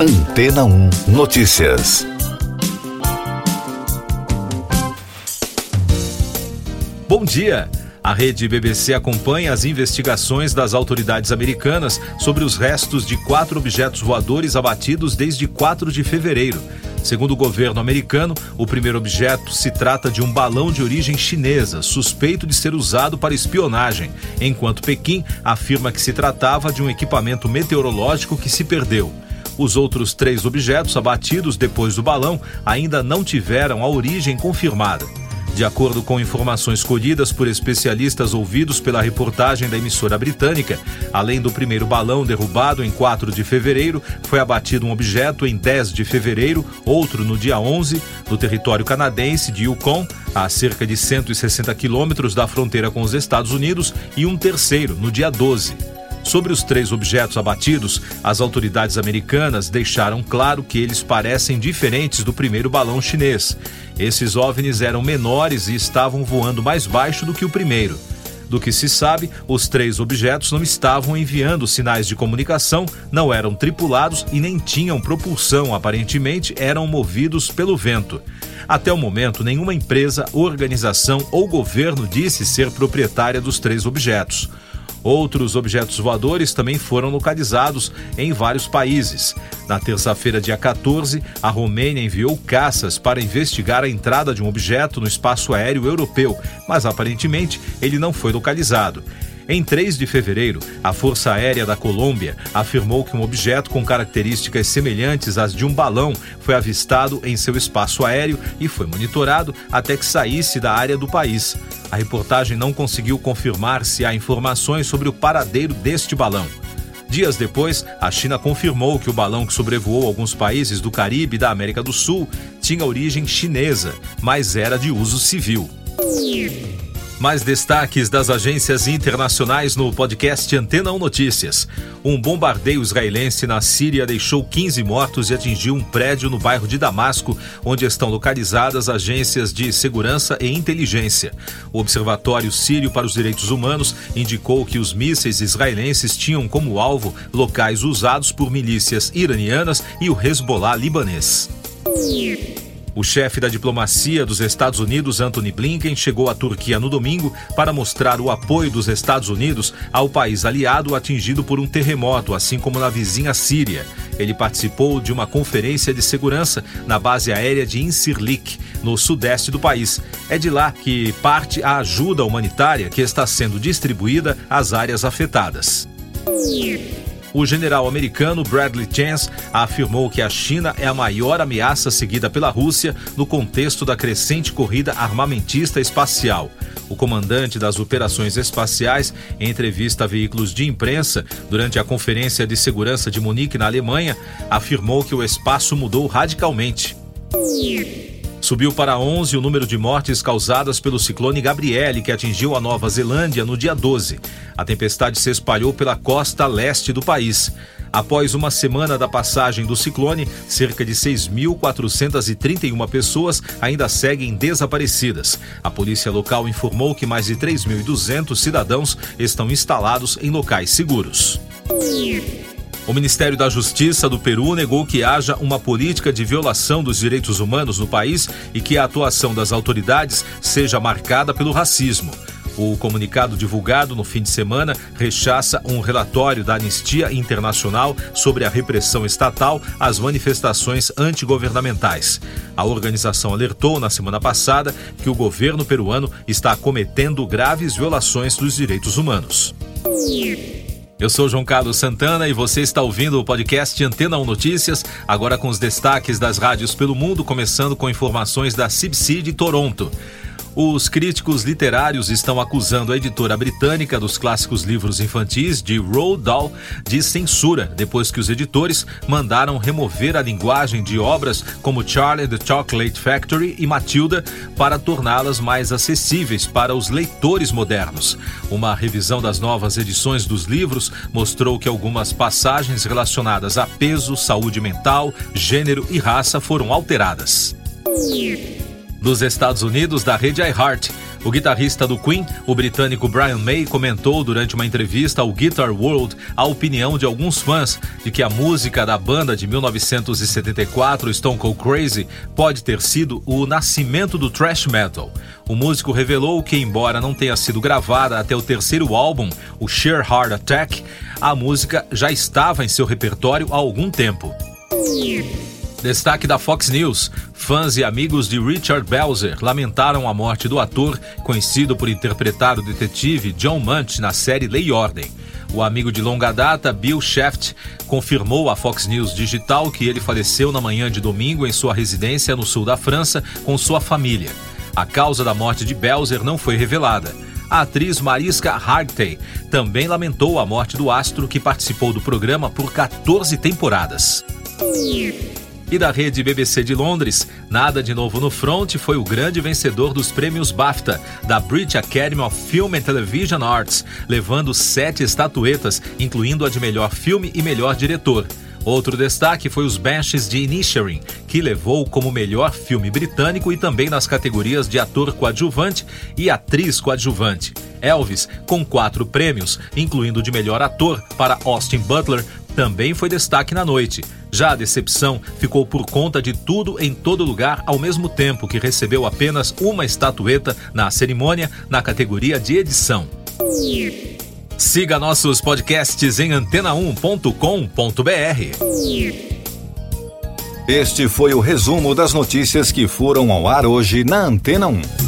Antena 1 Notícias. Bom dia! A rede BBC acompanha as investigações das autoridades americanas sobre os restos de quatro objetos voadores abatidos desde 4 de fevereiro. Segundo o governo americano, o primeiro objeto se trata de um balão de origem chinesa, suspeito de ser usado para espionagem, enquanto Pequim afirma que se tratava de um equipamento meteorológico que se perdeu. Os outros três objetos abatidos depois do balão ainda não tiveram a origem confirmada. De acordo com informações colhidas por especialistas ouvidos pela reportagem da emissora britânica, além do primeiro balão derrubado em 4 de fevereiro, foi abatido um objeto em 10 de fevereiro, outro no dia 11, no território canadense de Yukon, a cerca de 160 quilômetros da fronteira com os Estados Unidos, e um terceiro no dia 12. Sobre os três objetos abatidos, as autoridades americanas deixaram claro que eles parecem diferentes do primeiro balão chinês. Esses OVNIs eram menores e estavam voando mais baixo do que o primeiro. Do que se sabe, os três objetos não estavam enviando sinais de comunicação, não eram tripulados e nem tinham propulsão, aparentemente eram movidos pelo vento. Até o momento, nenhuma empresa, organização ou governo disse ser proprietária dos três objetos. Outros objetos voadores também foram localizados em vários países. Na terça-feira, dia 14, a Romênia enviou caças para investigar a entrada de um objeto no espaço aéreo europeu, mas aparentemente ele não foi localizado. Em 3 de fevereiro, a Força Aérea da Colômbia afirmou que um objeto com características semelhantes às de um balão foi avistado em seu espaço aéreo e foi monitorado até que saísse da área do país. A reportagem não conseguiu confirmar se há informações sobre o paradeiro deste balão. Dias depois, a China confirmou que o balão que sobrevoou alguns países do Caribe e da América do Sul tinha origem chinesa, mas era de uso civil. Mais destaques das agências internacionais no podcast Antena 1 Notícias. Um bombardeio israelense na Síria deixou 15 mortos e atingiu um prédio no bairro de Damasco, onde estão localizadas agências de segurança e inteligência. O Observatório Sírio para os Direitos Humanos indicou que os mísseis israelenses tinham como alvo locais usados por milícias iranianas e o Hezbollah libanês. O chefe da diplomacia dos Estados Unidos, Anthony Blinken, chegou à Turquia no domingo para mostrar o apoio dos Estados Unidos ao país aliado atingido por um terremoto, assim como na vizinha Síria. Ele participou de uma conferência de segurança na base aérea de Incirlik, no sudeste do país. É de lá que parte a ajuda humanitária que está sendo distribuída às áreas afetadas. O general americano Bradley Chance afirmou que a China é a maior ameaça seguida pela Rússia no contexto da crescente corrida armamentista espacial. O comandante das operações espaciais, em entrevista a veículos de imprensa durante a Conferência de Segurança de Munique, na Alemanha, afirmou que o espaço mudou radicalmente. Subiu para 11 o número de mortes causadas pelo ciclone Gabriele, que atingiu a Nova Zelândia no dia 12. A tempestade se espalhou pela costa leste do país. Após uma semana da passagem do ciclone, cerca de 6.431 pessoas ainda seguem desaparecidas. A polícia local informou que mais de 3.200 cidadãos estão instalados em locais seguros. O Ministério da Justiça do Peru negou que haja uma política de violação dos direitos humanos no país e que a atuação das autoridades seja marcada pelo racismo. O comunicado divulgado no fim de semana rechaça um relatório da Anistia Internacional sobre a repressão estatal às manifestações antigovernamentais. A organização alertou na semana passada que o governo peruano está cometendo graves violações dos direitos humanos. Eu sou João Carlos Santana e você está ouvindo o podcast Antena 1 Notícias, agora com os destaques das rádios pelo mundo, começando com informações da CBC de Toronto. Os críticos literários estão acusando a editora britânica dos clássicos livros infantis de Roald Dahl de censura, depois que os editores mandaram remover a linguagem de obras como Charlie the Chocolate Factory e Matilda para torná-las mais acessíveis para os leitores modernos. Uma revisão das novas edições dos livros mostrou que algumas passagens relacionadas a peso, saúde mental, gênero e raça foram alteradas dos Estados Unidos da rede iHeart. O guitarrista do Queen, o britânico Brian May, comentou durante uma entrevista ao Guitar World a opinião de alguns fãs de que a música da banda de 1974, Stone Cold Crazy, pode ter sido o nascimento do thrash metal. O músico revelou que, embora não tenha sido gravada até o terceiro álbum, o Sheer Heart Attack, a música já estava em seu repertório há algum tempo. Destaque da Fox News: fãs e amigos de Richard Belzer lamentaram a morte do ator, conhecido por interpretar o detetive John Munch na série Lei e Ordem. O amigo de longa data, Bill Shaft, confirmou à Fox News Digital que ele faleceu na manhã de domingo em sua residência no sul da França com sua família. A causa da morte de Belzer não foi revelada. A atriz Mariska Hargitay também lamentou a morte do astro que participou do programa por 14 temporadas. E da rede BBC de Londres, Nada de Novo no Front foi o grande vencedor dos prêmios BAFTA da British Academy of Film and Television Arts, levando sete estatuetas, incluindo a de melhor filme e melhor diretor. Outro destaque foi os Banshees de Inisherin, que levou como melhor filme britânico e também nas categorias de ator coadjuvante e atriz coadjuvante. Elvis, com quatro prêmios, incluindo de melhor ator para Austin Butler, também foi destaque na noite. Já a decepção ficou por conta de tudo em todo lugar ao mesmo tempo que recebeu apenas uma estatueta na cerimônia na categoria de edição. Siga nossos podcasts em antena1.com.br. Este foi o resumo das notícias que foram ao ar hoje na Antena 1.